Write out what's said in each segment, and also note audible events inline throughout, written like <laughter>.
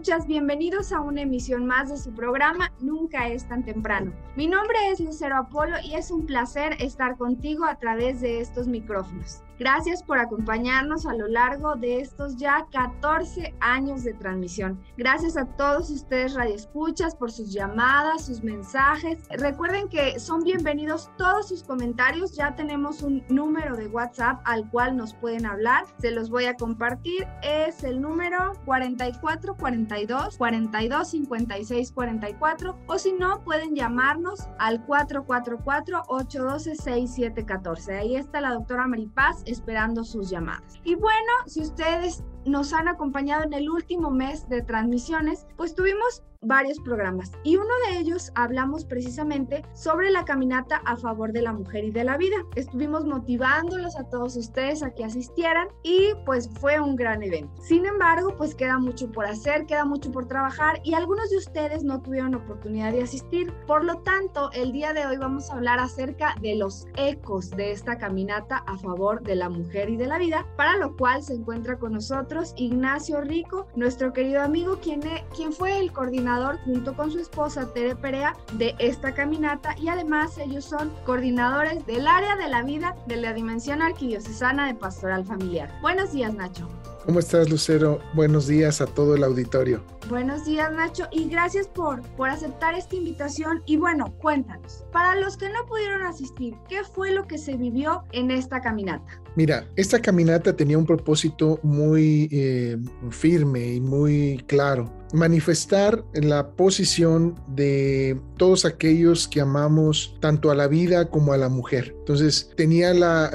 Escuchas, bienvenidos a una emisión más de su programa Nunca es tan temprano. Mi nombre es Lucero Apolo y es un placer estar contigo a través de estos micrófonos. Gracias por acompañarnos a lo largo de estos ya 14 años de transmisión. Gracias a todos ustedes radioescuchas por sus llamadas, sus mensajes. Recuerden que son bienvenidos todos sus comentarios. Ya tenemos un número de WhatsApp al cual nos pueden hablar. Se los voy a compartir. Es el número 4442 42 56 44 o si no pueden llamarnos al 444 812 6714. Ahí está la doctora Maripaz esperando sus llamadas. Y bueno, si ustedes nos han acompañado en el último mes de transmisiones, pues tuvimos varios programas y uno de ellos hablamos precisamente sobre la caminata a favor de la mujer y de la vida. Estuvimos motivándolos a todos ustedes a que asistieran y pues fue un gran evento. Sin embargo, pues queda mucho por hacer, queda mucho por trabajar y algunos de ustedes no tuvieron oportunidad de asistir. Por lo tanto, el día de hoy vamos a hablar acerca de los ecos de esta caminata a favor de la mujer y de la vida, para lo cual se encuentra con nosotros Ignacio Rico, nuestro querido amigo, quien, quien fue el coordinador junto con su esposa Tere Perea de esta caminata y además ellos son coordinadores del área de la vida de la Dimensión Arquidiocesana de Pastoral Familiar. Buenos días, Nacho. ¿Cómo estás, Lucero? Buenos días a todo el auditorio. Buenos días, Nacho, y gracias por, por aceptar esta invitación. Y bueno, cuéntanos, para los que no pudieron asistir, ¿qué fue lo que se vivió en esta caminata? Mira, esta caminata tenía un propósito muy eh, firme y muy claro manifestar la posición de todos aquellos que amamos tanto a la vida como a la mujer. Entonces tenía la,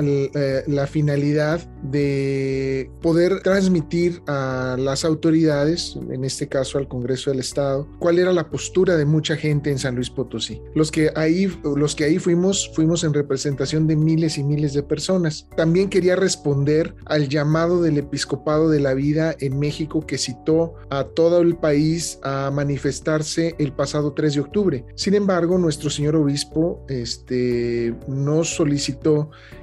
la, finalidad de poder transmitir a las autoridades, en este caso al Congreso del Estado, cuál era la postura de mucha gente en San Luis Potosí. Los que ahí, los que ahí fuimos, fuimos en representación de miles y miles de personas. También quería responder al llamado del episcopado de la vida en México que citó a todo el país a manifestarse el pasado 3 de octubre. Sin embargo, nuestro señor obispo este, nos solicitó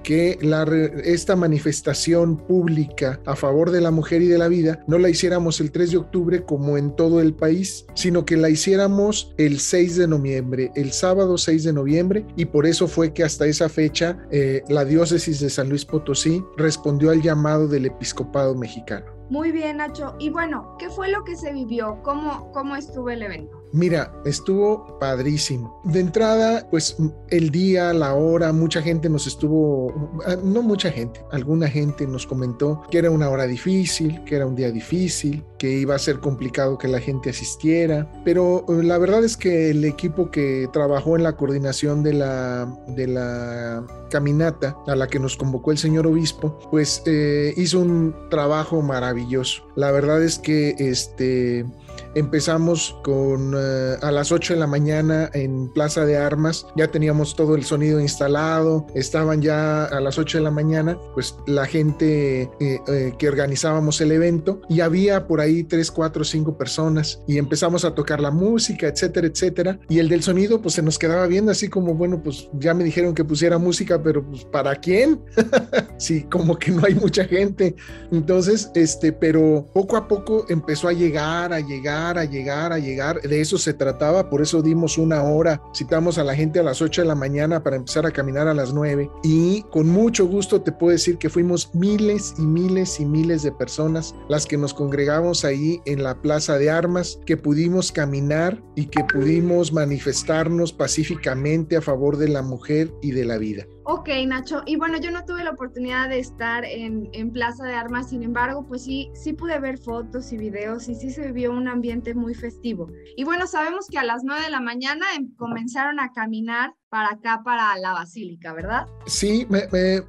que la, esta manifestación pública a favor de la mujer y de la vida no la hiciéramos el 3 de octubre como en todo el país, sino que la hiciéramos el 6 de noviembre, el sábado 6 de noviembre, y por eso fue que hasta esa fecha eh, la diócesis de San Luis Potosí respondió al llamado del episcopado mexicano. Muy bien, Nacho. Y bueno, ¿qué fue lo que se vivió? ¿Cómo, cómo estuvo el evento? Mira, estuvo padrísimo. De entrada, pues el día, la hora, mucha gente nos estuvo, ah, no mucha gente, alguna gente nos comentó que era una hora difícil, que era un día difícil, que iba a ser complicado que la gente asistiera, pero eh, la verdad es que el equipo que trabajó en la coordinación de la, de la caminata a la que nos convocó el señor obispo, pues eh, hizo un trabajo maravilloso. La verdad es que este Empezamos con eh, a las 8 de la mañana en Plaza de Armas, ya teníamos todo el sonido instalado, estaban ya a las 8 de la mañana, pues la gente eh, eh, que organizábamos el evento y había por ahí ahí tres, cuatro, cinco personas y empezamos a tocar la música, etcétera, etcétera. Y el del sonido, pues se nos quedaba viendo así como, bueno, pues ya me dijeron que pusiera música, pero pues ¿para quién? <laughs> sí, como que no hay mucha gente. Entonces, este, pero poco a poco empezó a llegar, a llegar, a llegar, a llegar. De eso se trataba, por eso dimos una hora, citamos a la gente a las 8 de la mañana para empezar a caminar a las 9 y con mucho gusto te puedo decir que fuimos miles y miles y miles de personas las que nos congregamos ahí en la Plaza de Armas, que pudimos caminar y que pudimos manifestarnos pacíficamente a favor de la mujer y de la vida. Ok, Nacho. Y bueno, yo no tuve la oportunidad de estar en, en, Plaza de Armas, sin embargo, pues sí, sí pude ver fotos y videos y sí se vivió un ambiente muy festivo. Y bueno, sabemos que a las 9 de la mañana em, comenzaron a caminar para acá, para la basílica, ¿verdad? Sí,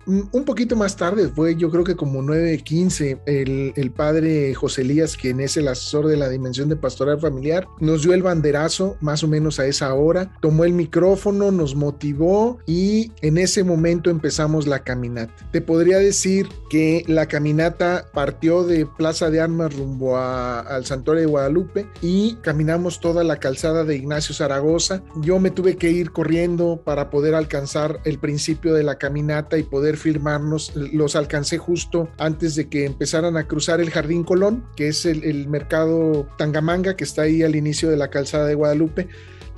un poquito más tarde, fue yo creo que como 9.15, el, el padre José Elías, quien es el asesor de la dimensión de pastoral familiar, nos dio el banderazo más o menos a esa hora, tomó el micrófono, nos motivó y en ese momento empezamos la caminata. Te podría decir que la caminata partió de Plaza de Armas rumbo al Santuario de Guadalupe y caminamos toda la calzada de Ignacio Zaragoza. Yo me tuve que ir corriendo para poder alcanzar el principio de la caminata y poder firmarnos. Los alcancé justo antes de que empezaran a cruzar el Jardín Colón, que es el, el mercado Tangamanga, que está ahí al inicio de la calzada de Guadalupe.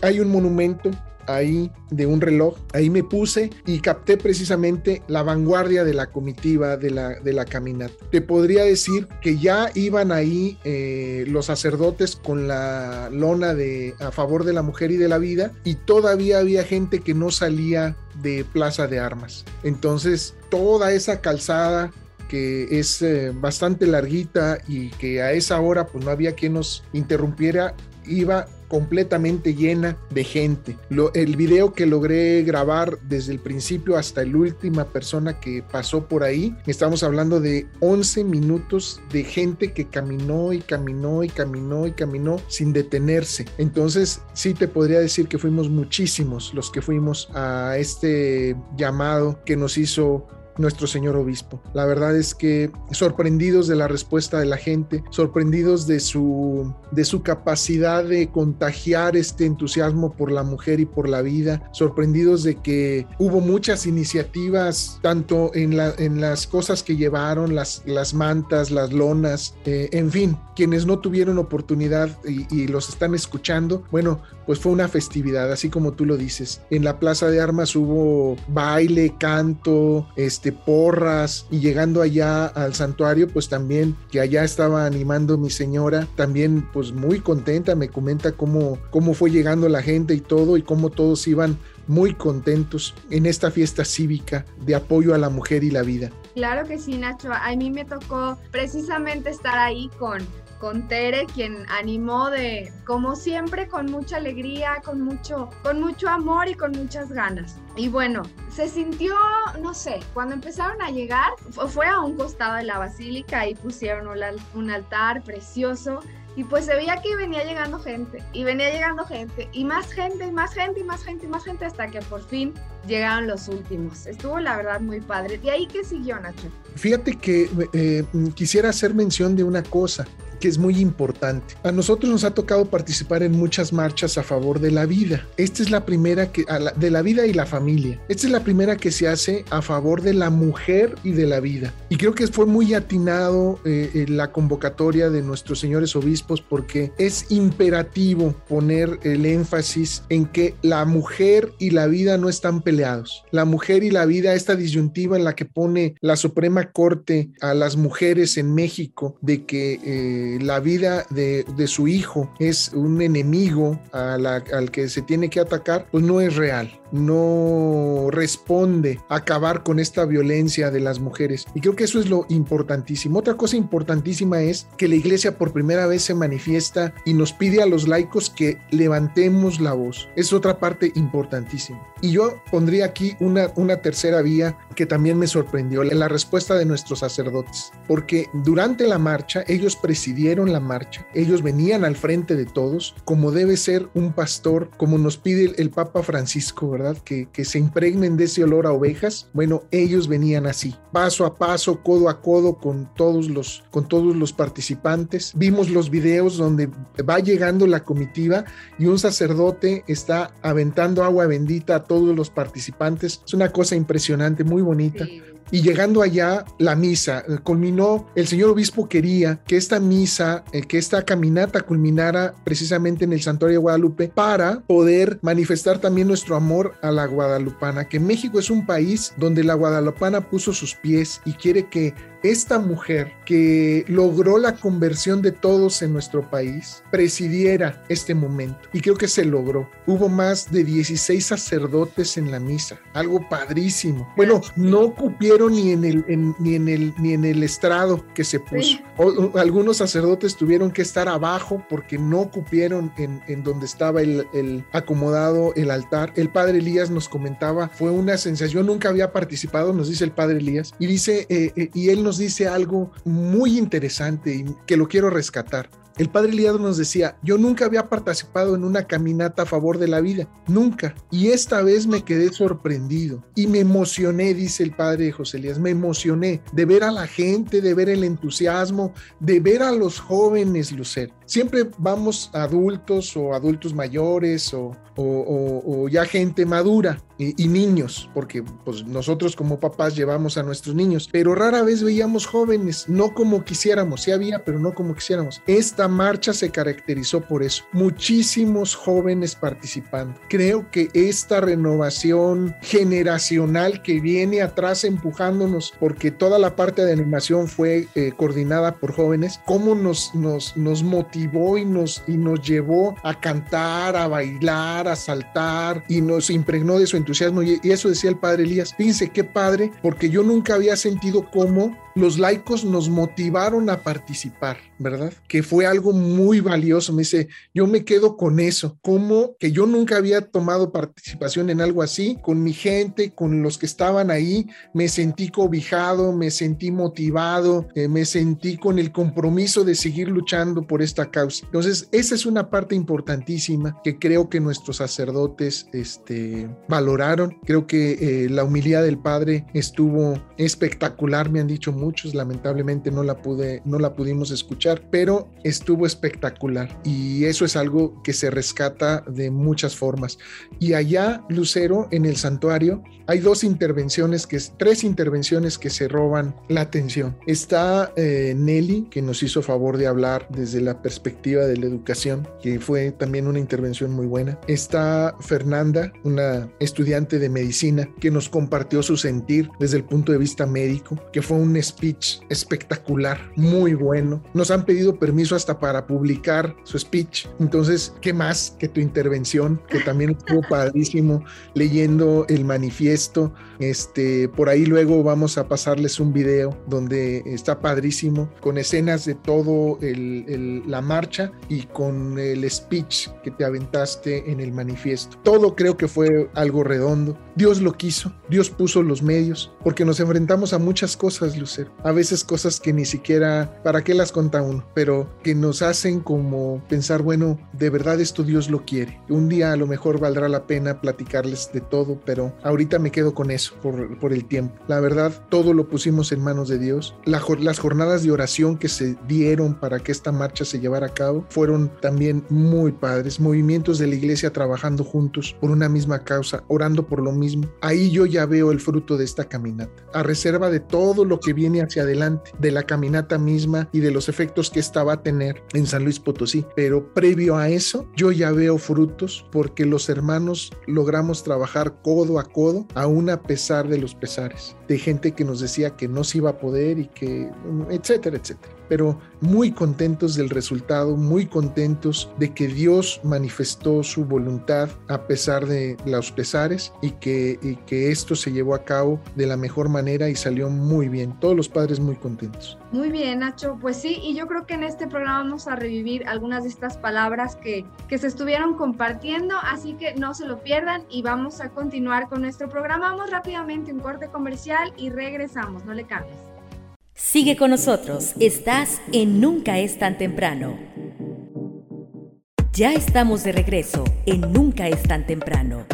Hay un monumento ahí de un reloj, ahí me puse y capté precisamente la vanguardia de la comitiva de la, de la caminata. Te podría decir que ya iban ahí eh, los sacerdotes con la lona de a favor de la mujer y de la vida y todavía había gente que no salía de Plaza de Armas. Entonces, toda esa calzada que es eh, bastante larguita y que a esa hora pues no había quien nos interrumpiera, iba completamente llena de gente. el video que logré grabar desde el principio hasta la última persona que pasó por ahí, estamos hablando de 11 minutos de gente que caminó y caminó y caminó y caminó sin detenerse. Entonces, sí te podría decir que fuimos muchísimos los que fuimos a este llamado que nos hizo nuestro señor obispo. La verdad es que sorprendidos de la respuesta de la gente, sorprendidos de su, de su capacidad de contagiar este entusiasmo por la mujer y por la vida, sorprendidos de que hubo muchas iniciativas, tanto en, la, en las cosas que llevaron, las, las mantas, las lonas, eh, en fin, quienes no tuvieron oportunidad y, y los están escuchando, bueno, pues fue una festividad, así como tú lo dices. En la Plaza de Armas hubo baile, canto, este, porras y llegando allá al santuario, pues también que allá estaba animando mi señora, también pues muy contenta, me comenta cómo, cómo fue llegando la gente y todo y cómo todos iban muy contentos en esta fiesta cívica de apoyo a la mujer y la vida. Claro que sí, Nacho. A mí me tocó precisamente estar ahí con con Tere, quien animó de, como siempre, con mucha alegría, con mucho, con mucho amor y con muchas ganas. Y bueno, se sintió, no sé, cuando empezaron a llegar, fue a un costado de la basílica y pusieron un altar precioso y pues se veía que venía llegando gente, y venía llegando gente, y más gente, y más gente, y más gente, y más gente, hasta que por fin llegaron los últimos. Estuvo la verdad muy padre. ¿De ahí qué siguió, Nacho? Fíjate que eh, quisiera hacer mención de una cosa que es muy importante. A nosotros nos ha tocado participar en muchas marchas a favor de la vida. Esta es la primera que, de la vida y la familia. Esta es la primera que se hace a favor de la mujer y de la vida. Y creo que fue muy atinado eh, la convocatoria de nuestros señores obispos porque es imperativo poner el énfasis en que la mujer y la vida no están peleados. La mujer y la vida, esta disyuntiva en la que pone la Suprema Corte a las mujeres en México de que eh, la vida de, su hijo es un enemigo al que se tiene que atacar, pues no es real no responde a acabar con esta violencia de las mujeres. Y creo que eso es lo importantísimo. Otra cosa importantísima es que la iglesia por primera vez se manifiesta y nos pide a los laicos que levantemos la voz. Es otra parte importantísima. Y yo pondría aquí una, una tercera vía que también me sorprendió, la respuesta de nuestros sacerdotes, porque durante la marcha ellos presidieron la marcha, ellos venían al frente de todos, como debe ser un pastor, como nos pide el, Papa Francisco, ¿verdad? Que, que se impregnen de ese olor a ovejas. Bueno, ellos venían así, paso a paso, codo a codo con todos los, con todos los participantes. Vimos los videos donde va llegando la comitiva y un sacerdote está aventando agua bendita a todos los participantes. Es una cosa impresionante, muy bonita. Y llegando allá, la misa eh, culminó, el señor obispo quería que esta misa, eh, que esta caminata culminara precisamente en el santuario de Guadalupe para poder manifestar también nuestro amor a la guadalupana, que México es un país donde la guadalupana puso sus pies y quiere que esta mujer que logró la conversión de todos en nuestro país presidiera este momento. Y creo que se logró. Hubo más de 16 sacerdotes en la misa, algo padrísimo. Bueno, no cupieron ni en el, ni en el, ni en el estrado que se puso. algunos sacerdotes tuvieron que estar abajo porque no cupieron en, en donde estaba el, el, acomodado el altar. El padre Elías nos comentaba, fue una sensación, nunca había participado, nos dice el padre Elías, y dice, eh, eh, y él nos dice algo muy interesante y que lo quiero rescatar. El padre Liado nos decía, yo nunca había participado en una caminata a favor de la vida, nunca. Y esta vez me quedé sorprendido y me emocioné, dice el padre José Elías, me emocioné de ver a la gente, de ver el entusiasmo, de ver a los jóvenes, Lucer. Siempre vamos adultos o adultos mayores o, o, ya gente madura y, niños, porque pues nosotros como papás llevamos a nuestros niños, pero rara vez veíamos jóvenes, no como quisiéramos, sí había, pero no como quisiéramos. Esta marcha se caracterizó por eso, muchísimos jóvenes participando. Creo que esta renovación generacional que viene atrás empujándonos, porque toda la parte de animación fue eh, coordinada por jóvenes, cómo nos, nos, nos motivó y nos, y nos llevó a cantar, a bailar, a saltar y nos impregnó de su entusiasmo. Y, eso decía el padre Elías. Fíjense qué padre, porque yo nunca había sentido cómo los laicos nos motivaron a participar, ¿verdad? Que fue algo muy valioso. Me dice, yo me quedo con eso, como que yo nunca había tomado participación en algo así, con mi gente, con los que estaban ahí, me sentí cobijado, me sentí motivado, eh, me sentí con el compromiso de seguir luchando por esta causa. Entonces, esa es una parte importantísima que creo que nuestros sacerdotes este, valoraron. Creo que eh, la humildad del Padre estuvo espectacular, me han dicho muchos, lamentablemente no la pude, no la pudimos escuchar, pero estuvo espectacular y eso es algo que se rescata de muchas formas. Y allá, Lucero, en el santuario, hay dos intervenciones, que tres intervenciones que se roban la atención. Está eh, Nelly, que nos hizo favor de hablar desde la perspectiva de la educación, que fue también una intervención muy buena. Está Fernanda, una estudiante de medicina, que nos compartió su sentir desde el punto de vista médico, que fue un speech espectacular, muy bueno. Nos han pedido permiso hasta para publicar su speech. Entonces, ¿qué más que tu intervención? Que también estuvo <laughs> padrísimo leyendo el manifiesto. Este, por ahí luego vamos a pasarles un video donde está padrísimo con escenas de todo el, la marcha y con el speech que te aventaste en el manifiesto. Todo creo que fue algo redondo. Dios lo quiso, Dios puso los medios, porque nos enfrentamos a muchas cosas, A veces cosas que ni siquiera, ¿para qué las conta uno? Pero que nos hacen como pensar, bueno, de verdad esto Dios lo quiere. Un día a lo mejor valdrá la pena platicarles de todo, pero ahorita me quedo con eso por, por el tiempo. La verdad, todo lo pusimos en manos de Dios. las jornadas de oración que se dieron para que esta marcha se llevara a cabo fueron también muy padres. Movimientos de la iglesia trabajando juntos por una misma causa, orando por lo mismo. Ahí yo ya veo el fruto de esta caminata. A reserva de todo lo que viene hacia adelante, de la caminata misma y de los efectos que esta va a tener en San Luis Potosí. Pero previo a eso, yo ya veo frutos porque los hermanos logramos trabajar codo a codo, aún a pesar de los pesares, de gente que nos decía que no se iba a poder y que, etcétera, etcétera pero muy contentos del resultado, muy contentos de que Dios manifestó su voluntad a pesar de los pesares y que que, esto se llevó a cabo de la mejor manera y salió muy bien. Todos los padres muy contentos. Muy bien, Nacho. Pues sí, y yo creo que en este programa vamos a revivir algunas de estas palabras que, que se estuvieron compartiendo, así que no se lo pierdan y vamos a continuar con nuestro programa. Vamos rápidamente un corte comercial y regresamos, no le cambies. Sigue con nosotros, estás en Nunca es tan temprano. Ya estamos de regreso en Nunca es tan temprano.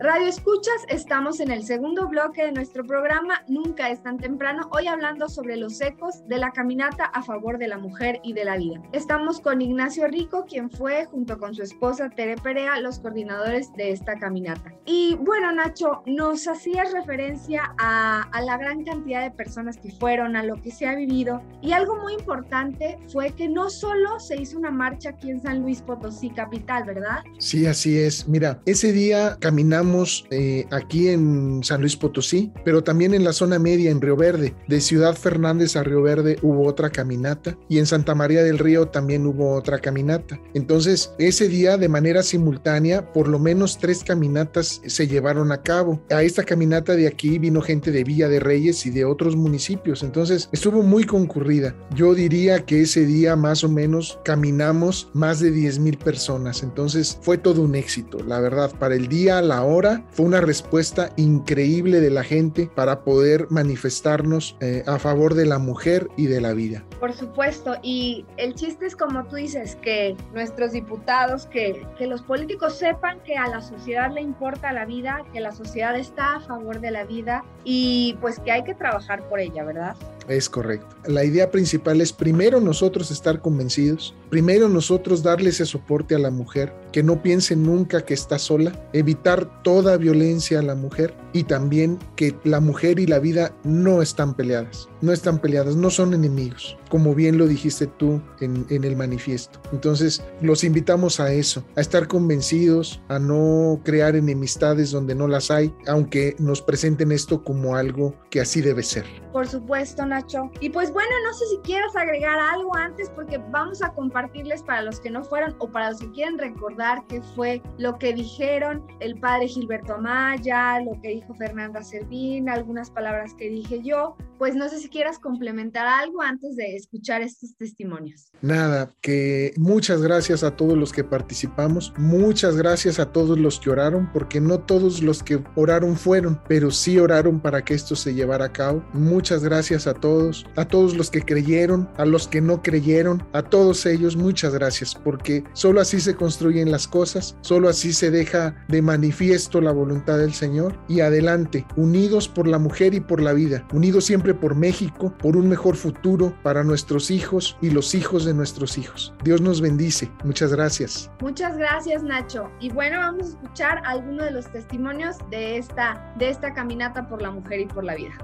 Radio Escuchas, estamos en el segundo bloque de nuestro programa Nunca es tan temprano, hoy hablando sobre los ecos de la caminata a favor de la mujer y de la vida. Estamos con Ignacio Rico, quien fue, junto con su esposa Tere Perea, los coordinadores de esta caminata. Y bueno, Nacho, nos hacías referencia a, a la gran cantidad de personas que fueron, a lo que se ha vivido, y algo muy importante fue que no solo se hizo una marcha aquí en San Luis Potosí, capital, ¿verdad? Sí, así es. Mira, ese día caminamos eh, aquí en San Luis Potosí, pero también en la zona media, en Río Verde. De Ciudad Fernández a Río Verde hubo otra caminata y en Santa María del Río también hubo otra caminata. Entonces, ese día de manera simultánea, por lo menos tres caminatas se llevaron a cabo. A esta caminata de aquí vino gente de Villa de Reyes y de otros municipios. Entonces, estuvo muy concurrida. Yo diría que ese día más o menos caminamos más de 10 mil personas. Entonces, fue todo un éxito, la verdad, para el día, la hora fue una respuesta increíble de la gente para poder manifestarnos eh, a favor de la mujer y de la vida. Por supuesto, y el chiste es como tú dices, que nuestros diputados, que, que los políticos sepan que a la sociedad le importa la vida, que la sociedad está a favor de la vida y pues que hay que trabajar por ella, ¿verdad? Es correcto. La idea principal es primero nosotros estar convencidos, primero nosotros darle ese soporte a la mujer, que no piense nunca que está sola, evitar toda violencia a la mujer y también que la mujer y la vida no están peleadas, no están peleadas, no son enemigos como bien lo dijiste tú en, el manifiesto. Entonces, los invitamos a eso, a estar convencidos, a no crear enemistades donde no las hay, aunque nos presenten esto como algo que así debe ser. Por supuesto, Nacho. Y pues bueno, no sé si quieras agregar algo antes porque vamos a compartirles para los que no fueron o para los que quieren recordar qué fue lo que dijeron el padre Gilberto Amaya, lo que dijo Fernanda Servín, algunas palabras que dije yo. Pues no sé si quieras complementar algo antes de escuchar estos testimonios. Nada, que muchas gracias a todos los que participamos, muchas gracias a todos los que oraron, porque no todos los que oraron fueron, pero sí oraron para que esto se llevara a cabo. Muchas gracias a todos, a todos los que creyeron, a los que no creyeron, a todos ellos, muchas gracias, porque solo así se construyen las cosas, solo así se deja de manifiesto la voluntad del Señor y adelante, unidos por la mujer y por la vida, unidos siempre por México, por un mejor futuro para nuestros hijos y los hijos de nuestros hijos. Dios nos bendice. Muchas gracias. Muchas gracias, Nacho. Y bueno, vamos a escuchar algunos de los testimonios de esta, de esta caminata por la mujer y por la vida.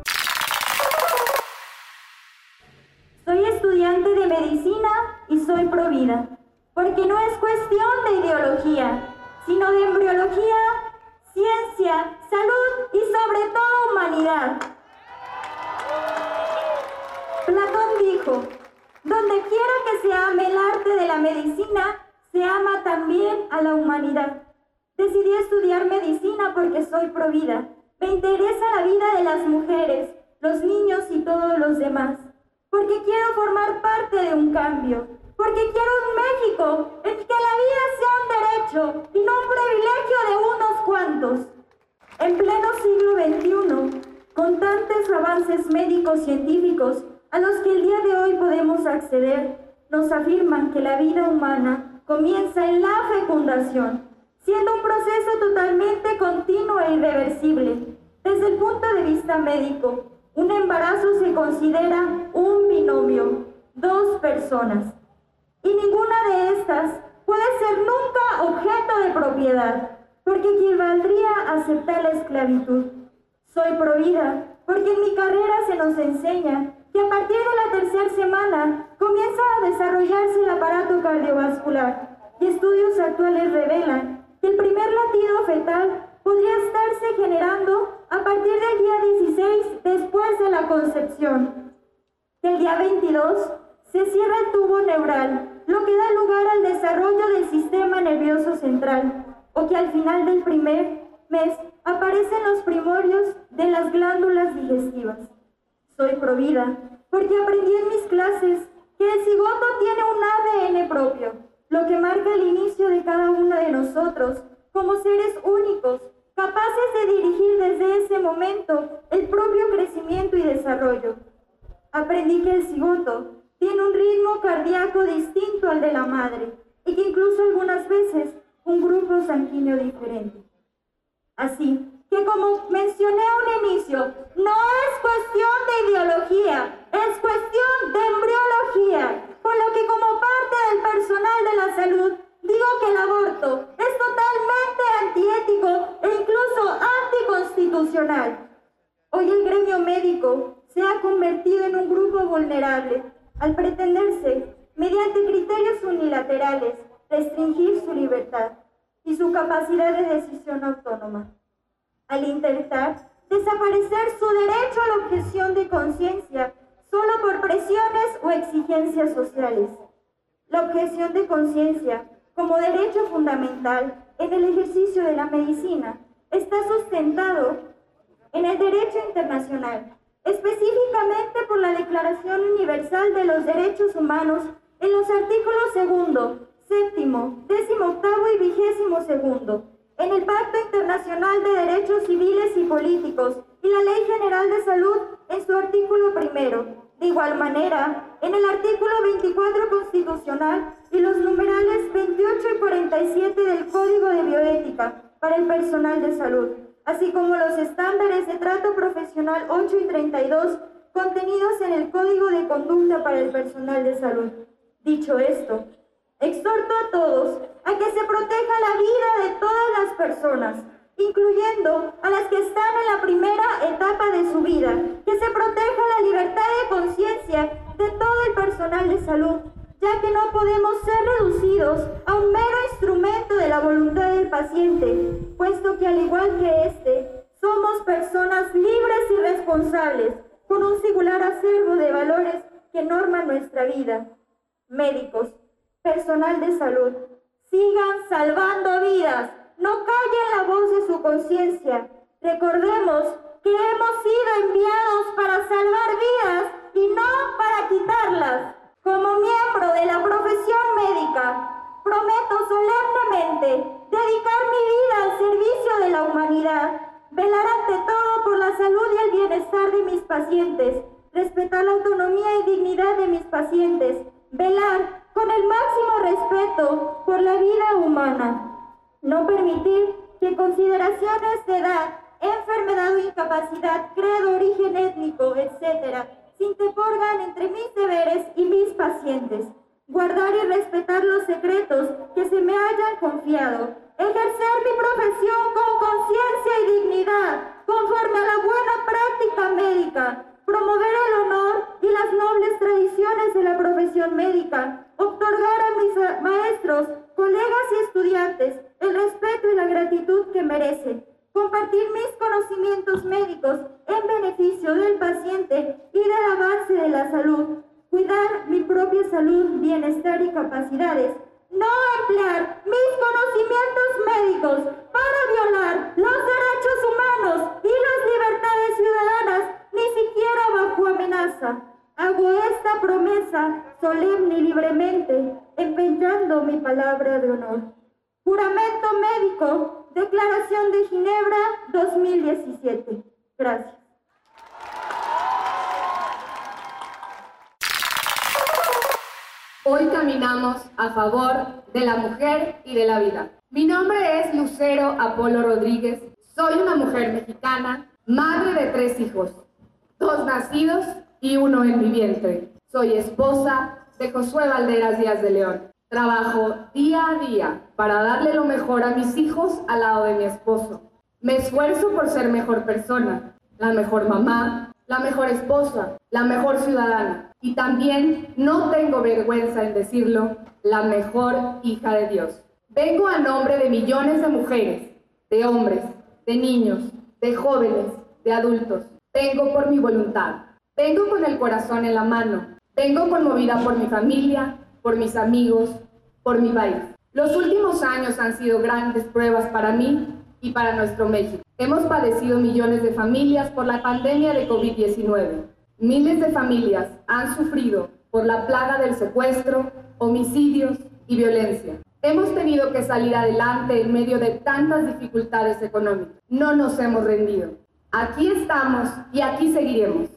Soy estudiante de medicina y soy provida, porque no es cuestión de ideología, sino de embriología, ciencia, salud y sobre todo humanidad. Platón dijo, donde quiera que se ame el arte de la medicina, se ama también a la humanidad. Decidí estudiar medicina porque soy provida. Me interesa la vida de las mujeres, los niños y todos los demás. Porque quiero formar parte de un cambio. Porque quiero un México en que la vida sea un derecho y no un privilegio de unos cuantos. En pleno siglo XXI, con tantos avances médicos científicos, a los que el día de hoy podemos acceder, nos afirman que la vida humana comienza en la fecundación, siendo un proceso totalmente continuo e irreversible. Desde el punto de vista médico, un embarazo se considera un binomio, dos personas, y ninguna de estas puede ser nunca objeto de propiedad, porque equivaldría a aceptar la esclavitud. Soy provida porque en mi carrera se nos enseña que a partir de la tercera semana comienza a desarrollarse el aparato cardiovascular y estudios actuales revelan que el primer latido fetal podría estarse generando a partir del día 16 después de la concepción. El día 22 se cierra el tubo neural, lo que da lugar al desarrollo del sistema nervioso central, o que al final del primer mes aparecen los primorios de las glándulas digestivas. Soy provida porque aprendí en mis clases que el cigoto tiene un ADN propio, lo que marca el inicio de cada uno de nosotros como seres únicos, capaces de dirigir desde ese momento el propio crecimiento y desarrollo. Aprendí que el cigoto tiene un ritmo cardíaco distinto al de la madre y que incluso algunas veces un grupo sanguíneo diferente. Así que como mencioné a un inicio, no es cuestión de ideología, es cuestión de embriología, por lo que como parte del personal de la salud digo que el aborto es totalmente antiético e incluso anticonstitucional. Hoy el gremio médico se ha convertido en un grupo vulnerable al pretenderse, mediante criterios unilaterales, restringir su libertad y su capacidad de decisión autónoma. Al intentar desaparecer su derecho a la objeción de conciencia solo por presiones o exigencias sociales. La objeción de conciencia, como derecho fundamental en el ejercicio de la medicina, está sustentado en el derecho internacional, específicamente por la Declaración Universal de los Derechos Humanos en los artículos segundo, séptimo, décimo octavo y vigésimo segundo, en el Pacto Internacional de Derechos Civiles y Políticos y la Ley General de Salud en su artículo primero. De igual manera, en el artículo 24 constitucional y los numerales 28 y 47 del Código de Bioética para el personal de salud, así como los estándares de trato profesional 8 y 32 contenidos en el Código de Conducta para el personal de salud. Dicho esto, exhorto a todos a que se proteja la vida de todas las personas, incluyendo a las que están en la primera etapa de su vida, que se proteja la libertad de conciencia de todo el personal de salud, ya que no podemos ser reducidos a un mero instrumento de la voluntad del paciente, puesto que al igual que éste, somos personas libres y responsables, con un singular acervo de valores que norman nuestra vida. Médicos, personal de salud, sigan salvando vidas, no callen la voz de su conciencia. Recordemos que hemos sido enviados para salvar vidas y no para quitarlas. Como miembro de la profesión médica, prometo solemnemente dedicar mi vida al servicio de la humanidad, velar ante todo por la salud y el bienestar de mis pacientes, respetar la autonomía y dignidad de mis pacientes, velar con el máximo respeto por la vida humana, no permitir que consideraciones de edad, enfermedad o incapacidad, credo, origen étnico, etc., se interpongan entre mis deberes y mis pacientes, guardar y respetar los secretos que se me hayan confiado, ejercer mi profesión con conciencia y dignidad, conforme a la buena práctica médica, promover el honor y las nobles tradiciones de la profesión médica, otorgar a mis maestros, colegas y estudiantes el respeto y la gratitud que merecen, compartir mis conocimientos médicos en beneficio del paciente y del avance de la salud, cuidar mi propia salud, bienestar y capacidades, no emplear mis conocimientos médicos para violar los derechos humanos y las libertades ciudadanas, ni siquiera bajo amenaza. Hago esta promesa solemne y libremente, empeñando mi palabra de honor. Juramento médico, Declaración de Ginebra 2017. Gracias. Hoy caminamos a favor de la mujer y de la vida. Mi nombre es Lucero Apolo Rodríguez. Soy una mujer mexicana, madre de tres hijos, dos nacidos y uno en mi vientre. Soy esposa de Josué Valderas Díaz de León. Trabajo día a día para darle lo mejor a mis hijos al lado de mi esposo. Me esfuerzo por ser mejor persona, la mejor mamá, la mejor esposa, la mejor ciudadana y también, no tengo vergüenza en decirlo, la mejor hija de Dios. Vengo a nombre de millones de mujeres, de hombres, de niños, de jóvenes, de adultos. Vengo por mi voluntad. Vengo con el corazón en la mano. Vengo conmovida por mi familia, por mis amigos, por mi país. Los últimos años han sido grandes pruebas para mí y para nuestro México. Hemos padecido millones de familias por la pandemia de COVID-19. Miles de familias han sufrido por la plaga del secuestro, homicidios y violencia. Hemos tenido que salir adelante en medio de tantas dificultades económicas. No nos hemos rendido. Aquí estamos y aquí seguiremos.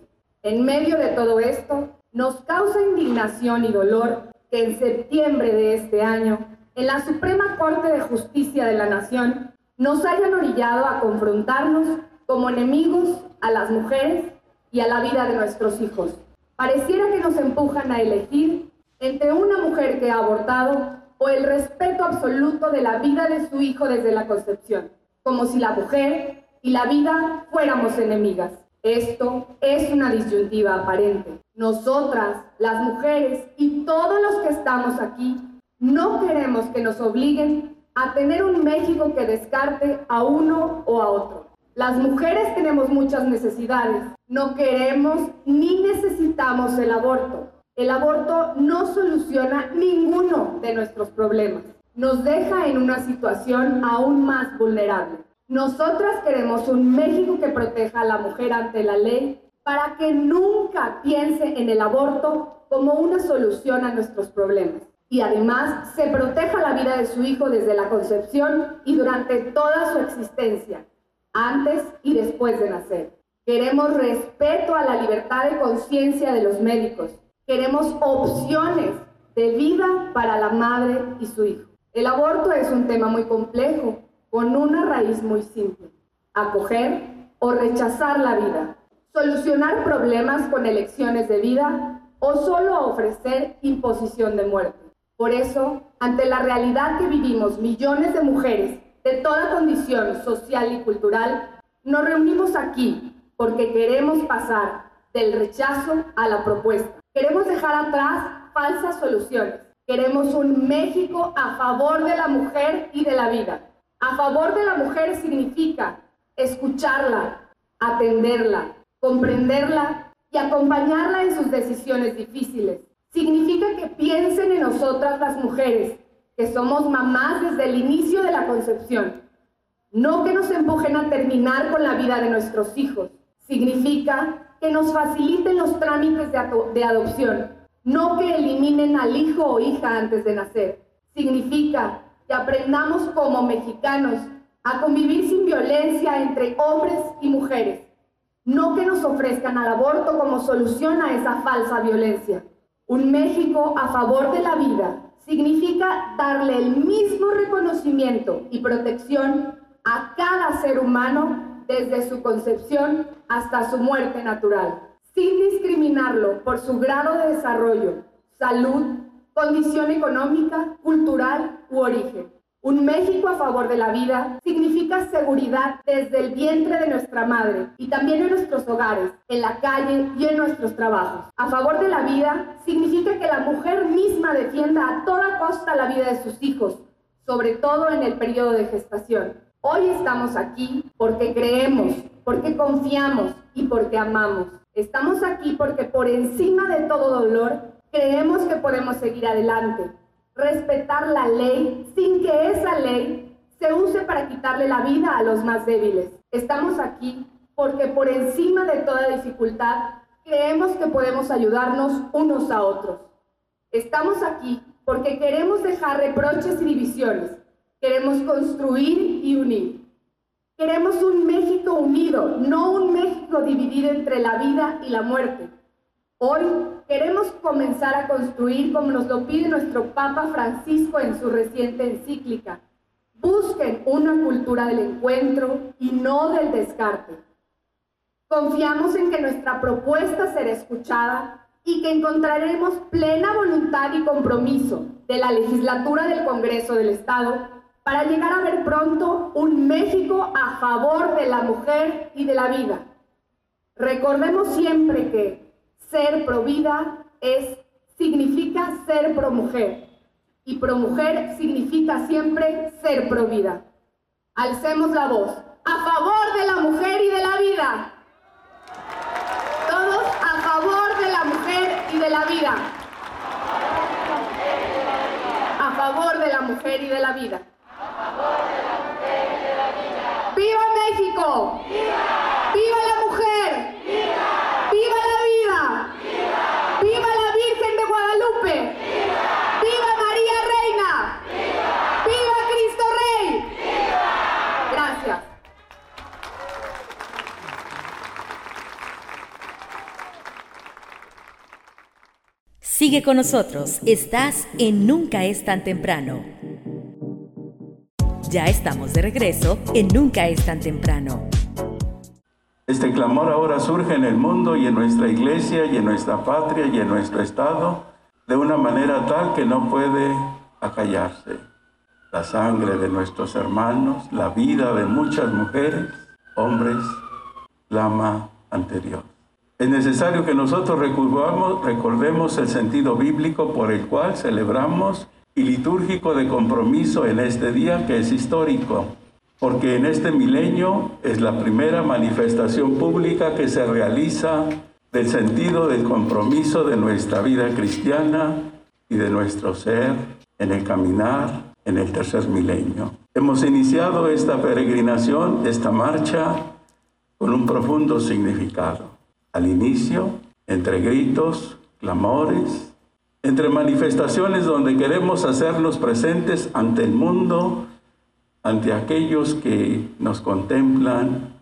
En medio de todo esto, nos causa indignación y dolor que en septiembre de este año, en la Suprema Corte de Justicia de la Nación, nos hayan orillado a confrontarnos como enemigos a las mujeres y a la vida de nuestros hijos. Pareciera que nos empujan a elegir entre una mujer que ha abortado o el respeto absoluto de la vida de su hijo desde la concepción, como si la mujer y la vida fuéramos enemigas. Esto es una disyuntiva aparente. Nosotras, las mujeres y todos los que estamos aquí, no queremos que nos obliguen a tener un México que descarte a uno o a otro. Las mujeres tenemos muchas necesidades. No queremos ni necesitamos el aborto. El aborto no soluciona ninguno de nuestros problemas. Nos deja en una situación aún más vulnerable. Nosotras queremos un México que proteja a la mujer ante la ley para que nunca piense en el aborto como una solución a nuestros problemas y además se proteja la vida de su hijo desde la concepción y durante toda su existencia, antes y después de nacer. Queremos respeto a la libertad de conciencia de los médicos. Queremos opciones de vida para la madre y su hijo. El aborto es un tema muy complejo, con una raíz muy simple. Acoger o rechazar la vida. Solucionar problemas con elecciones de vida o solo ofrecer imposición de muerte. Por eso, ante la realidad que vivimos millones de mujeres de toda condición social y cultural, nos reunimos aquí porque queremos pasar del rechazo a la propuesta. Queremos dejar atrás falsas soluciones. Queremos un México a favor de la mujer y de la vida. A favor de la mujer significa escucharla, atenderla, comprenderla y acompañarla en sus decisiones difíciles significa que piensen en nosotras las mujeres, que somos mamás desde el inicio de la concepción. No que nos empujen a terminar con la vida de nuestros hijos. Significa que nos faciliten los trámites de, adopción, no que eliminen al hijo o hija antes de nacer. Significa que aprendamos como mexicanos a convivir sin violencia entre hombres y mujeres, no que nos ofrezcan al aborto como solución a esa falsa violencia. Un México a favor de la vida significa darle el mismo reconocimiento y protección a cada ser humano desde su concepción hasta su muerte natural, sin discriminarlo por su grado de desarrollo, salud, condición económica, cultural u origen. Un México a favor de la vida significa seguridad desde el vientre de nuestra madre y también en nuestros hogares, en la calle y en nuestros trabajos. A favor de la vida significa que la mujer misma defienda a toda costa la vida de sus hijos, sobre todo en el periodo de gestación. Hoy estamos aquí porque creemos, porque confiamos y porque amamos. Estamos aquí porque por encima de todo dolor creemos que podemos seguir adelante respetar la ley sin que esa ley se use para quitarle la vida a los más débiles. Estamos aquí porque por encima de toda dificultad creemos que podemos ayudarnos unos a otros. Estamos aquí porque queremos dejar reproches y divisiones. Queremos construir y unir. Queremos un México unido, no un México dividido entre la vida y la muerte. Hoy queremos comenzar a construir como nos lo pide nuestro Papa Francisco en su reciente encíclica. Busquen una cultura del encuentro y no del descarte. Confiamos en que nuestra propuesta será escuchada y que encontraremos plena voluntad y compromiso de la legislatura del Congreso del Estado para llegar a ver pronto un México a favor de la mujer y de la vida. Recordemos siempre que ser pro vida es, significa ser pro mujer. Y pro mujer significa siempre ser pro vida. Alcemos la voz. A favor de la mujer y de la vida. Todos a favor de la mujer y de la vida. A favor de la mujer y de la vida. ¡Viva México! ¡Viva Sigue con nosotros, estás en Nunca es tan temprano. Ya estamos de regreso en Nunca es tan temprano. Este clamor ahora surge en el mundo y en nuestra iglesia y en nuestra patria y en nuestro estado de una manera tal que no puede acallarse. La sangre de nuestros hermanos, la vida de muchas mujeres, hombres, clama anterior. Es necesario que nosotros recordemos el sentido bíblico por el cual celebramos y litúrgico de compromiso en este día que es histórico, porque en este milenio es la primera manifestación pública que se realiza del sentido del compromiso de nuestra vida cristiana y de nuestro ser en el caminar en el tercer milenio. Hemos iniciado esta peregrinación, esta marcha, con un profundo significado al inicio, entre gritos, clamores, entre manifestaciones donde queremos hacernos presentes ante el mundo, ante aquellos que nos contemplan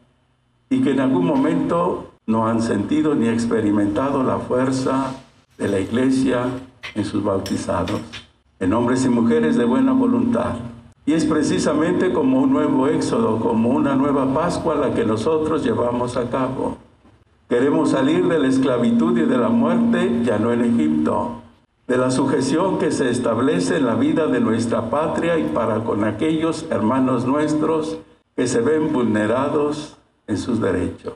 y que en algún momento no han sentido ni experimentado la fuerza de la iglesia en sus bautizados, en hombres y mujeres de buena voluntad. Y es precisamente como un nuevo éxodo, como una nueva Pascua la que nosotros llevamos a cabo. Queremos salir de la esclavitud y de la muerte ya no en Egipto, de la sujeción que se establece en la vida de nuestra patria y para con aquellos hermanos nuestros que se ven vulnerados en sus derechos.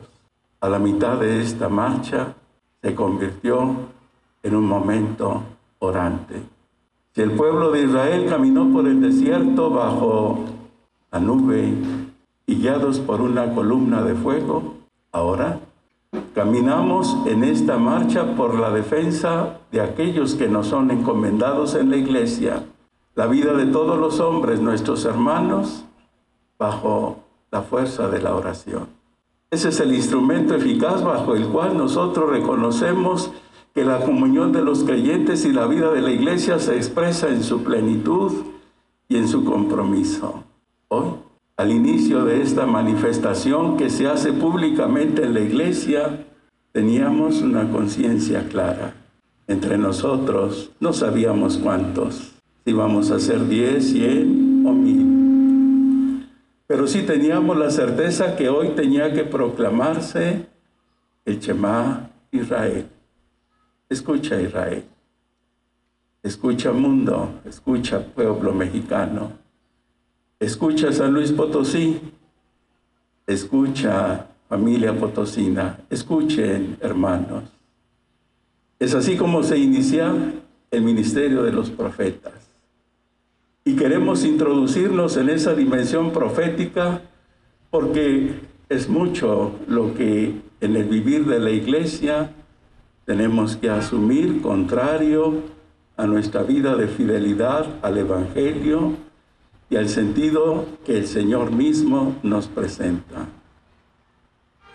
A la mitad de esta marcha se convirtió en un momento orante. Si el pueblo de Israel caminó por el desierto bajo la nube y guiados por una columna de fuego, ahora Caminamos en esta marcha por la defensa de aquellos que nos son encomendados en la iglesia, la vida de todos los hombres, nuestros hermanos, bajo la fuerza de la oración. Ese es el instrumento eficaz bajo el cual nosotros reconocemos que la comunión de los creyentes y la vida de la iglesia se expresa en su plenitud y en su compromiso. Hoy al inicio de esta manifestación que se hace públicamente en la iglesia, teníamos una conciencia clara. Entre nosotros no sabíamos cuántos, si íbamos a ser 10, 100 o 1000. Pero sí teníamos la certeza que hoy tenía que proclamarse el Shema Israel. Escucha Israel. Escucha mundo, escucha pueblo mexicano Escucha San Luis Potosí, escucha familia potosina, escuchen hermanos. Es así como se inicia el ministerio de los profetas. Y queremos introducirnos en esa dimensión profética porque es mucho lo que en el vivir de la iglesia tenemos que asumir contrario a nuestra vida de fidelidad al Evangelio, y al sentido que el Señor mismo nos presenta.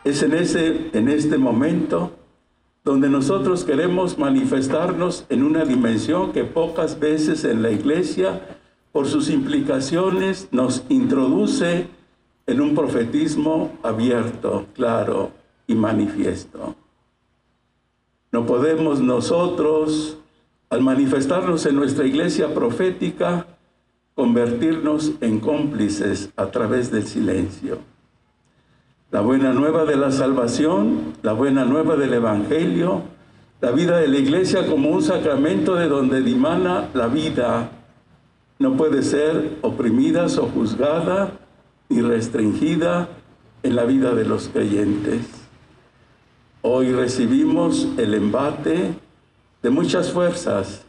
Es en, ese, en este momento donde nosotros queremos manifestarnos en una dimensión que pocas veces en la iglesia, por sus implicaciones, nos introduce en un profetismo abierto, claro y manifiesto. No podemos nosotros, al manifestarnos en nuestra iglesia profética, convertirnos en cómplices a través del silencio. La buena nueva de la salvación, la buena nueva del Evangelio, la vida de la iglesia como un sacramento de donde dimana la vida, no puede ser oprimida o juzgada ni restringida en la vida de los creyentes. Hoy recibimos el embate de muchas fuerzas,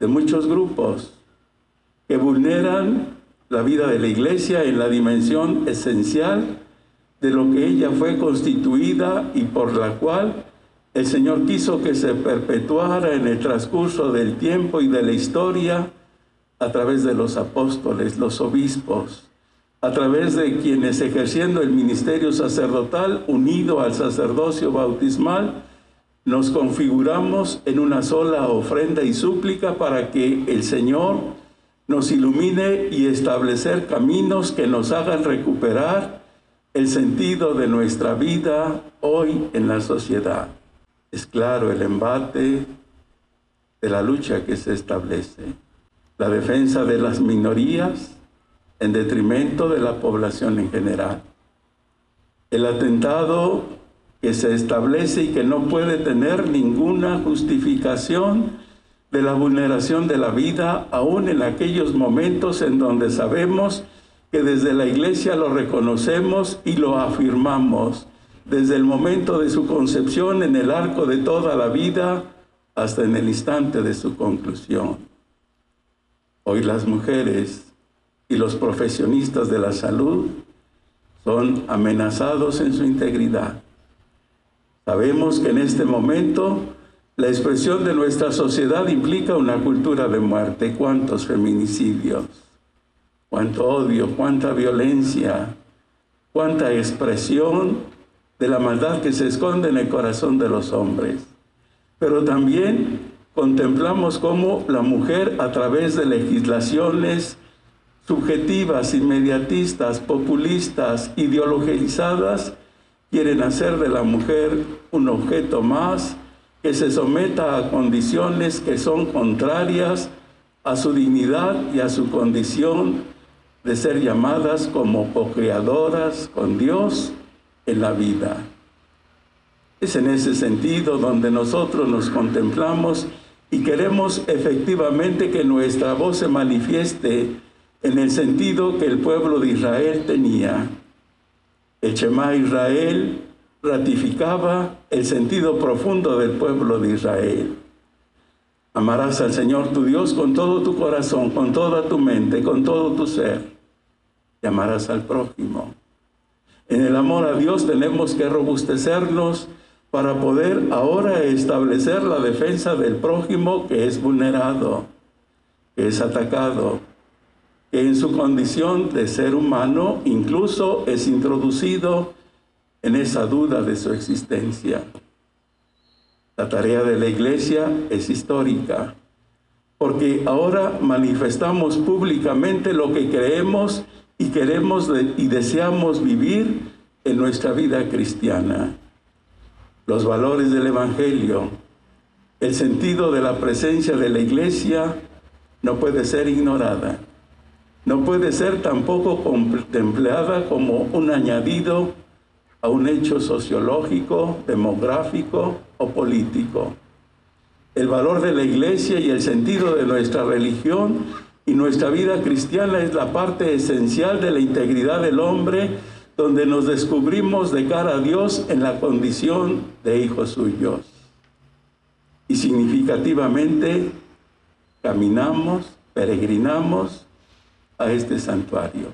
de muchos grupos, que vulneran la vida de la iglesia en la dimensión esencial de lo que ella fue constituida y por la cual el Señor quiso que se perpetuara en el transcurso del tiempo y de la historia a través de los apóstoles, los obispos, a través de quienes ejerciendo el ministerio sacerdotal unido al sacerdocio bautismal, nos configuramos en una sola ofrenda y súplica para que el Señor nos ilumine y establecer caminos que nos hagan recuperar el sentido de nuestra vida hoy en la sociedad. Es claro el embate de la lucha que se establece, la defensa de las minorías en detrimento de la población en general. El atentado que se establece y que no puede tener ninguna justificación de la vulneración de la vida, aún en aquellos momentos en donde sabemos que desde la iglesia lo reconocemos y lo afirmamos, desde el momento de su concepción en el arco de toda la vida hasta en el instante de su conclusión. Hoy las mujeres y los profesionistas de la salud son amenazados en su integridad. Sabemos que en este momento la expresión de nuestra sociedad implica una cultura de muerte. ¿Cuántos feminicidios? ¿Cuánto odio? ¿Cuánta violencia? ¿Cuánta expresión de la maldad que se esconde en el corazón de los hombres? Pero también contemplamos cómo la mujer a través de legislaciones, subjetivas, inmediatistas, populistas, ideologizadas, quieren hacer de la mujer un objeto más que se someta a condiciones que son contrarias a su dignidad y a su condición de ser llamadas como co-creadoras con Dios en la vida. Es en ese sentido donde nosotros nos contemplamos y queremos efectivamente que nuestra voz se manifieste en el sentido que el pueblo de Israel tenía. El Shema Israel ratificaba el sentido profundo del pueblo de Israel. Amarás al Señor tu Dios con todo tu corazón, con toda tu mente, con todo tu ser. Y amarás al prójimo. En el amor a Dios tenemos que robustecernos para poder ahora establecer la defensa del prójimo que es vulnerado, que es atacado, que en su condición de ser humano incluso es introducido en esa duda de su existencia. La tarea de la iglesia es histórica, porque ahora manifestamos públicamente lo que creemos y queremos y deseamos vivir en nuestra vida cristiana. Los valores del Evangelio, el sentido de la presencia de la iglesia no puede ser ignorada no puede ser tampoco contemplada como un añadido a un hecho sociológico, demográfico o político. El valor de la iglesia y el sentido de nuestra religión y nuestra vida cristiana es la parte esencial de la integridad del hombre, donde nos descubrimos de cara a Dios en la condición de hijos suyos. Y significativamente caminamos, peregrinamos a este santuario.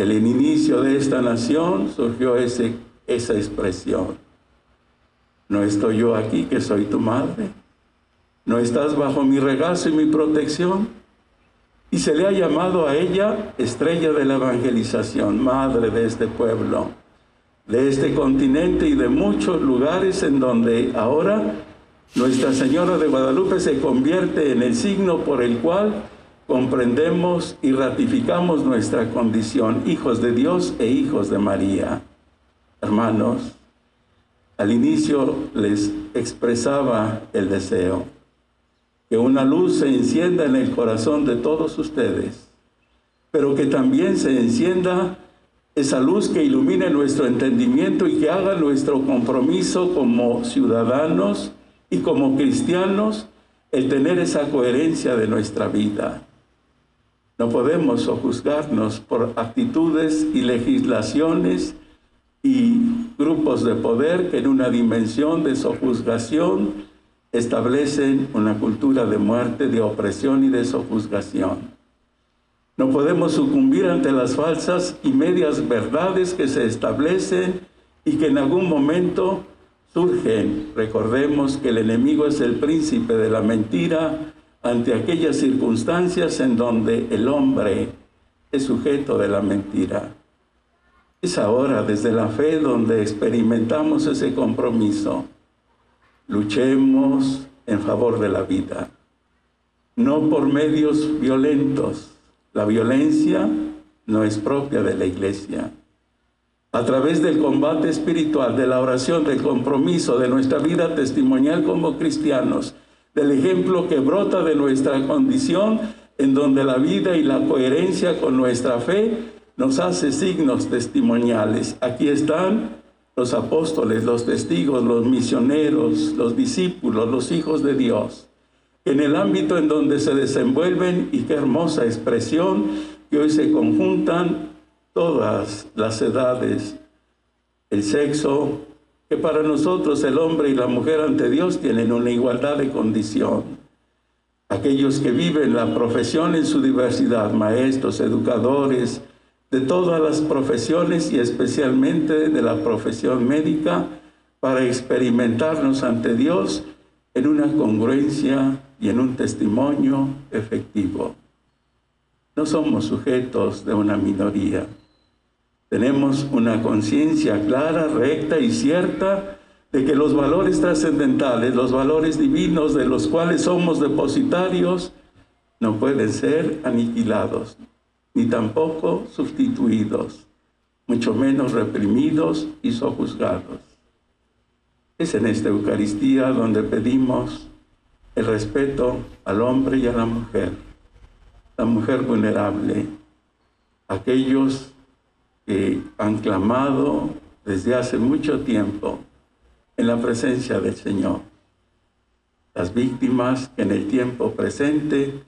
El inicio de esta nación surgió ese, esa expresión. No estoy yo aquí que soy tu madre. No estás bajo mi regazo y mi protección. Y se le ha llamado a ella estrella de la evangelización, madre de este pueblo, de este continente y de muchos lugares en donde ahora Nuestra Señora de Guadalupe se convierte en el signo por el cual comprendemos y ratificamos nuestra condición, hijos de Dios e hijos de María. Hermanos, al inicio les expresaba el deseo que una luz se encienda en el corazón de todos ustedes, pero que también se encienda esa luz que ilumine nuestro entendimiento y que haga nuestro compromiso como ciudadanos y como cristianos el tener esa coherencia de nuestra vida. No podemos sojuzgarnos por actitudes y legislaciones y grupos de poder que en una dimensión de sojuzgación establecen una cultura de muerte, de opresión y de sojuzgación. No podemos sucumbir ante las falsas y medias verdades que se establecen y que en algún momento surgen. Recordemos que el enemigo es el príncipe de la mentira ante aquellas circunstancias en donde el hombre es sujeto de la mentira. Es ahora desde la fe donde experimentamos ese compromiso. Luchemos en favor de la vida, no por medios violentos. La violencia no es propia de la iglesia. A través del combate espiritual, de la oración, del compromiso, de nuestra vida testimonial como cristianos, del ejemplo que brota de nuestra condición, en donde la vida y la coherencia con nuestra fe nos hace signos testimoniales. Aquí están los apóstoles, los testigos, los misioneros, los discípulos, los hijos de Dios. En el ámbito en donde se desenvuelven, y qué hermosa expresión, que hoy se conjuntan todas las edades, el sexo, que para nosotros el hombre y la mujer ante Dios tienen una igualdad de condición. Aquellos que viven la profesión en su diversidad, maestros, educadores, de todas las profesiones y especialmente de la profesión médica, para experimentarnos ante Dios en una congruencia y en un testimonio efectivo. No somos sujetos de una minoría. Tenemos una conciencia clara, recta y cierta de que los valores trascendentales, los valores divinos de los cuales somos depositarios, no pueden ser aniquilados, ni tampoco sustituidos, mucho menos reprimidos y sojuzgados. Es en esta Eucaristía donde pedimos el respeto al hombre y a la mujer, la mujer vulnerable, aquellos han clamado desde hace mucho tiempo en la presencia del Señor. Las víctimas que en el tiempo presente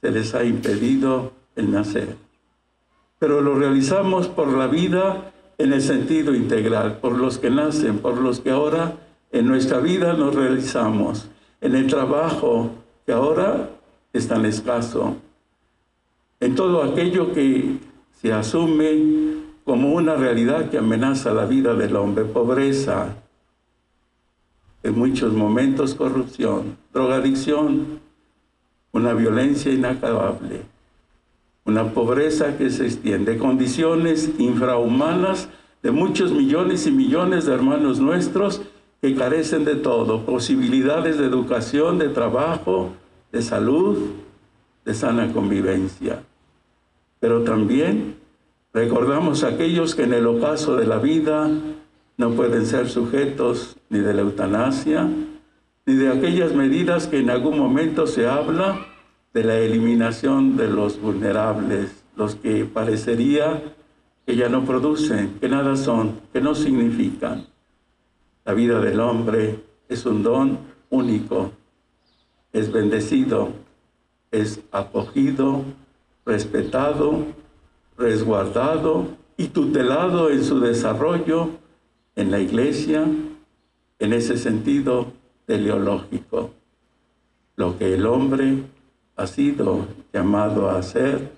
se les ha impedido el nacer. Pero lo realizamos por la vida en el sentido integral, por los que nacen, por los que ahora en nuestra vida nos realizamos, en el trabajo que ahora es tan escaso, en todo aquello que se asume como una realidad que amenaza la vida del hombre, pobreza, en muchos momentos corrupción, drogadicción, una violencia inacabable, una pobreza que se extiende, condiciones infrahumanas de muchos millones y millones de hermanos nuestros que carecen de todo, posibilidades de educación, de trabajo, de salud, de sana convivencia. Pero también Recordamos a aquellos que en el ocaso de la vida no pueden ser sujetos ni de la eutanasia, ni de aquellas medidas que en algún momento se habla de la eliminación de los vulnerables, los que parecería que ya no producen, que nada son, que no significan. La vida del hombre es un don único, es bendecido, es acogido, respetado resguardado y tutelado en su desarrollo en la iglesia, en ese sentido teleológico. Lo que el hombre ha sido llamado a hacer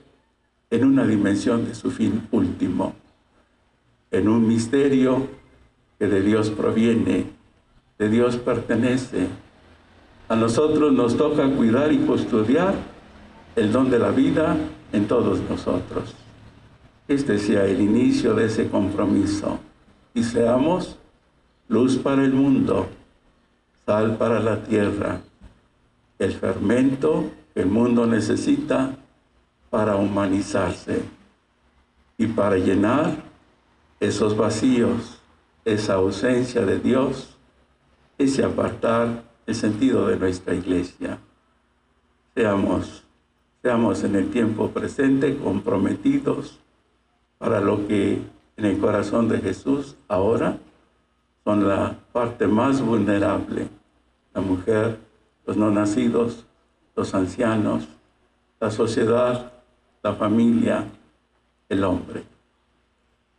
en una dimensión de su fin último, en un misterio que de Dios proviene, de Dios pertenece. A nosotros nos toca cuidar y custodiar el don de la vida en todos nosotros este sea el inicio de ese compromiso y seamos luz para el mundo, sal para la tierra, el fermento que el mundo necesita para humanizarse y para llenar esos vacíos, esa ausencia de Dios, ese apartar el sentido de nuestra iglesia. Seamos, seamos en el tiempo presente comprometidos para lo que en el corazón de Jesús ahora son la parte más vulnerable, la mujer, los no nacidos, los ancianos, la sociedad, la familia, el hombre.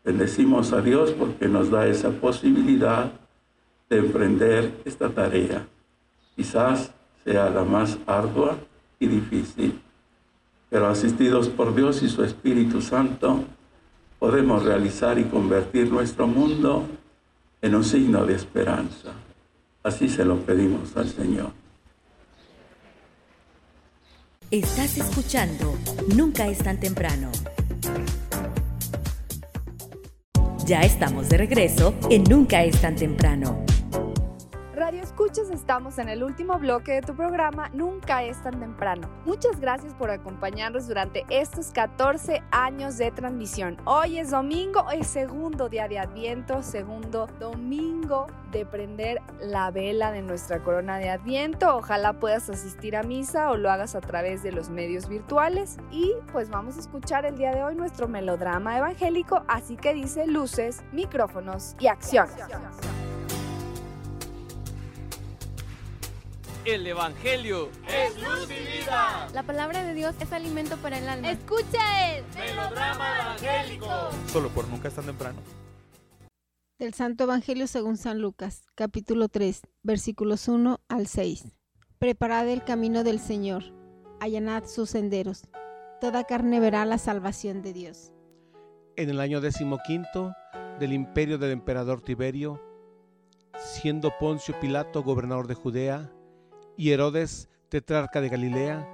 Bendecimos a Dios porque nos da esa posibilidad de emprender esta tarea. Quizás sea la más ardua y difícil, pero asistidos por Dios y su Espíritu Santo, podemos realizar y convertir nuestro mundo en un signo de esperanza. Así se lo pedimos al Señor. Estás escuchando Nunca es tan temprano. Ya estamos de regreso en Nunca es tan temprano. Radio Escuchas, estamos en el último bloque de tu programa Nunca es tan temprano. Muchas gracias por acompañarnos durante estos 14 años de transmisión. Hoy es domingo, es segundo día de Adviento, segundo domingo de prender la vela de nuestra corona de Adviento. Ojalá puedas asistir a misa o lo hagas a través de los medios virtuales. Y pues vamos a escuchar el día de hoy nuestro melodrama evangélico, así que dice luces, micrófonos y acción. El Evangelio es luz y vida. La palabra de Dios es alimento para el alma. Escucha el melodrama evangélico. Solo por nunca es tan temprano. Del Santo Evangelio según San Lucas, capítulo 3, versículos 1 al 6. Preparad el camino del Señor, allanad sus senderos. Toda carne verá la salvación de Dios. En el año decimoquinto del imperio del emperador Tiberio, siendo Poncio Pilato gobernador de Judea, y Herodes, tetrarca de Galilea,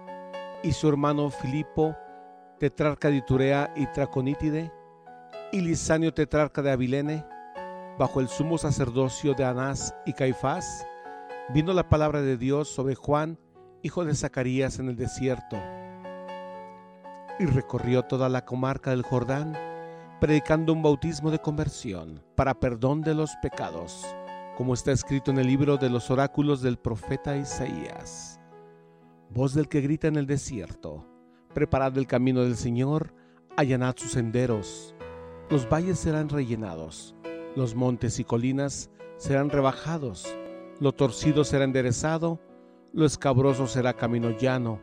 y su hermano Filipo, tetrarca de Iturea y Traconítide, y Lisanio, tetrarca de Abilene, bajo el sumo sacerdocio de Anás y Caifás, vino la palabra de Dios sobre Juan, hijo de Zacarías, en el desierto. Y recorrió toda la comarca del Jordán, predicando un bautismo de conversión para perdón de los pecados como está escrito en el libro de los oráculos del profeta Isaías. Voz del que grita en el desierto, preparad el camino del Señor, allanad sus senderos. Los valles serán rellenados, los montes y colinas serán rebajados, lo torcido será enderezado, lo escabroso será camino llano,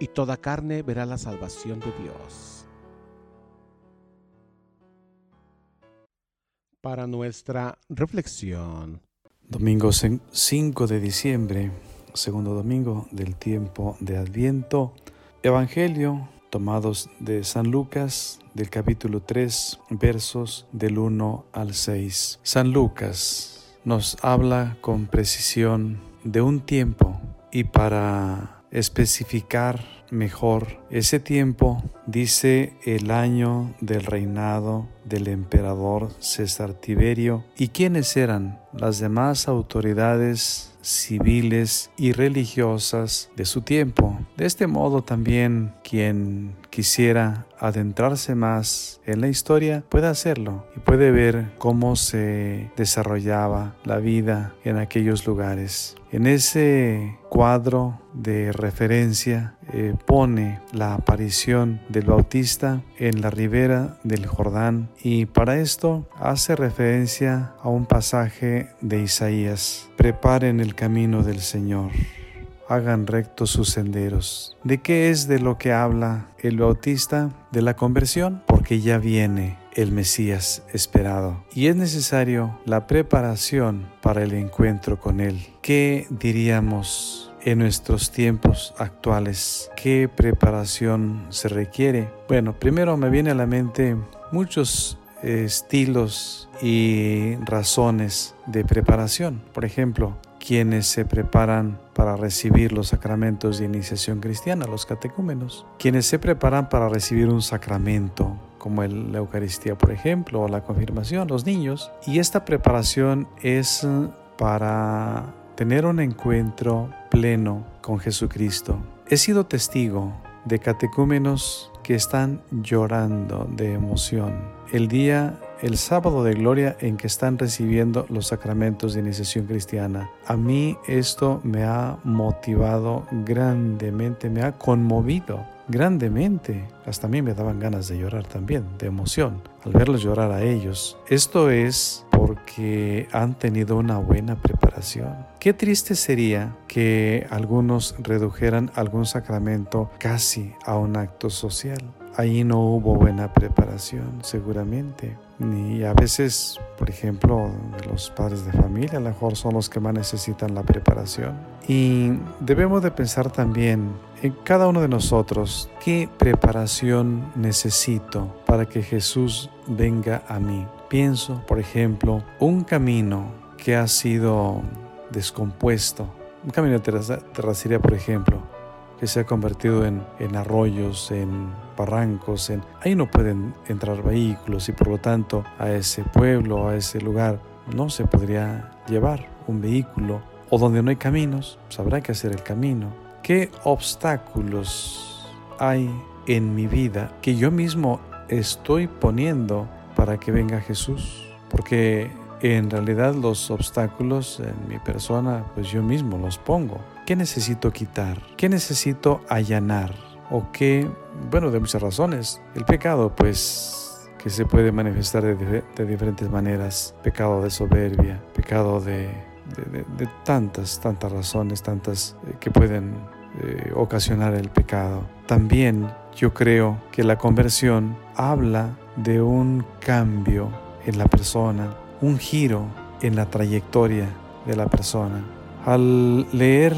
y toda carne verá la salvación de Dios. Para nuestra reflexión. Domingo 5 de diciembre, segundo domingo del tiempo de Adviento. Evangelio tomados de San Lucas del capítulo 3 versos del 1 al 6. San Lucas nos habla con precisión de un tiempo y para especificar mejor ese tiempo dice el año del reinado del emperador César Tiberio y quiénes eran las demás autoridades civiles y religiosas de su tiempo. De este modo también quien quisiera adentrarse más en la historia puede hacerlo y puede ver cómo se desarrollaba la vida en aquellos lugares. En ese cuadro de referencia eh, pone la aparición del Bautista en la ribera del Jordán y para esto hace referencia a un pasaje de Isaías. Preparen el camino del Señor hagan rectos sus senderos. ¿De qué es de lo que habla el Bautista? De la conversión, porque ya viene el Mesías esperado. Y es necesario la preparación para el encuentro con Él. ¿Qué diríamos en nuestros tiempos actuales? ¿Qué preparación se requiere? Bueno, primero me viene a la mente muchos estilos y razones de preparación. Por ejemplo, quienes se preparan para recibir los sacramentos de iniciación cristiana, los catecúmenos, quienes se preparan para recibir un sacramento como la Eucaristía, por ejemplo, o la confirmación, los niños. Y esta preparación es para tener un encuentro pleno con Jesucristo. He sido testigo de catecúmenos que están llorando de emoción el día el sábado de gloria en que están recibiendo los sacramentos de iniciación cristiana. A mí esto me ha motivado grandemente, me ha conmovido grandemente. Hasta a mí me daban ganas de llorar también, de emoción, al verlos llorar a ellos. Esto es porque han tenido una buena preparación. Qué triste sería que algunos redujeran algún sacramento casi a un acto social. Ahí no hubo buena preparación, seguramente. Ni a veces, por ejemplo, los padres de familia a lo mejor son los que más necesitan la preparación. Y debemos de pensar también en cada uno de nosotros qué preparación necesito para que Jesús venga a mí. Pienso, por ejemplo, un camino que ha sido descompuesto, un camino de terracería, por ejemplo, que se ha convertido en, en arroyos, en barrancos, en, ahí no pueden entrar vehículos y por lo tanto a ese pueblo, a ese lugar, no se podría llevar un vehículo o donde no hay caminos, pues habrá que hacer el camino. ¿Qué obstáculos hay en mi vida que yo mismo estoy poniendo para que venga Jesús? Porque en realidad los obstáculos en mi persona, pues yo mismo los pongo. ¿Qué necesito quitar? ¿Qué necesito allanar? ¿O qué? Bueno, de muchas razones. El pecado, pues, que se puede manifestar de, diferentes maneras. Pecado de soberbia, pecado de, de tantas, tantas razones, tantas eh, que pueden eh, ocasionar el pecado. También yo creo que la conversión habla de un cambio en la persona, un giro en la trayectoria de la persona. Al leer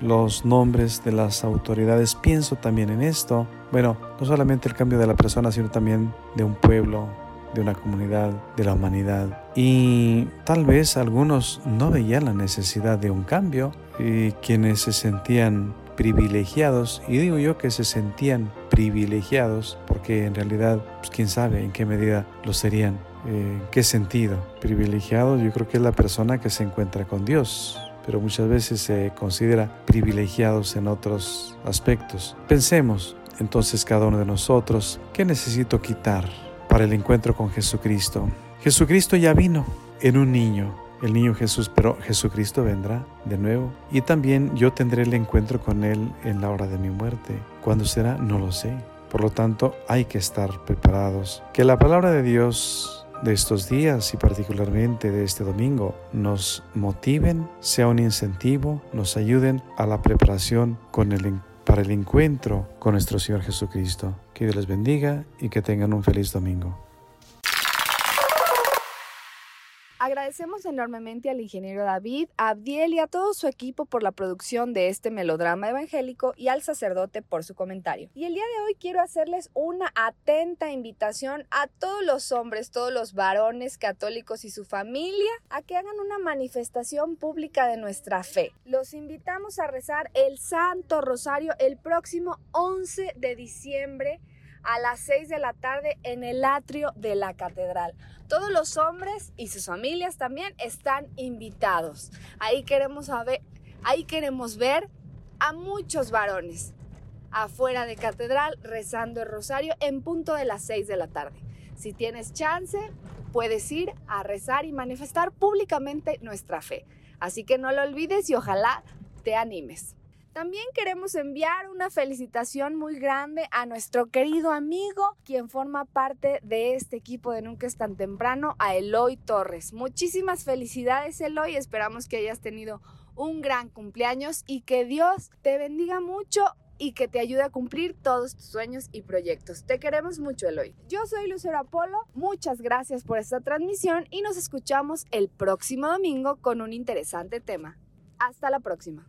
los nombres de las autoridades pienso también en esto. Bueno, no solamente el cambio de la persona, sino también de un pueblo, de una comunidad, de la humanidad. Y tal vez algunos no veían la necesidad de un cambio y quienes se sentían privilegiados, y digo yo que se sentían privilegiados, porque en realidad, pues quién sabe en qué medida lo serían, ¿En qué sentido? Privilegiado yo creo que es la persona que se encuentra con Dios, pero muchas veces se considera privilegiados en otros aspectos. Pensemos entonces cada uno de nosotros, ¿qué necesito quitar para el encuentro con Jesucristo? Jesucristo ya vino en un niño, el niño Jesús, pero Jesucristo vendrá de nuevo y también yo tendré el encuentro con Él en la hora de mi muerte. ¿Cuándo será? No lo sé. Por lo tanto, hay que estar preparados. Que la palabra de Dios de estos días y particularmente de este domingo nos motiven, sea un incentivo, nos ayuden a la preparación para el encuentro con nuestro Señor Jesucristo. Que Dios les bendiga y que tengan un feliz domingo. Agradecemos enormemente al ingeniero David, a Abdiel y a todo su equipo por la producción de este melodrama evangélico y al sacerdote por su comentario. Y el día de hoy quiero hacerles una atenta invitación a todos los hombres, todos los varones católicos y su familia a que hagan una manifestación pública de nuestra fe. Los invitamos a rezar el Santo Rosario el próximo 11 de diciembre a las 6 de la tarde en el atrio de la catedral. Todos los hombres y sus familias también están invitados. Ahí queremos, ver, ahí queremos ver a muchos varones afuera de catedral rezando el rosario en punto de las 6 de la tarde. Si tienes chance, puedes ir a rezar y manifestar públicamente nuestra fe. Así que no lo olvides y ojalá te animes. También queremos enviar una felicitación muy grande a nuestro querido amigo, quien forma parte de este equipo de Nunca es tan temprano, a Eloy Torres. Muchísimas felicidades Eloy, esperamos que hayas tenido un gran cumpleaños y que Dios te bendiga mucho y que te ayude a cumplir todos tus sueños y proyectos. Te queremos mucho, Eloy. Yo soy Lucero Apolo, muchas gracias por esta transmisión y nos escuchamos el próximo domingo con un interesante tema. Hasta la próxima.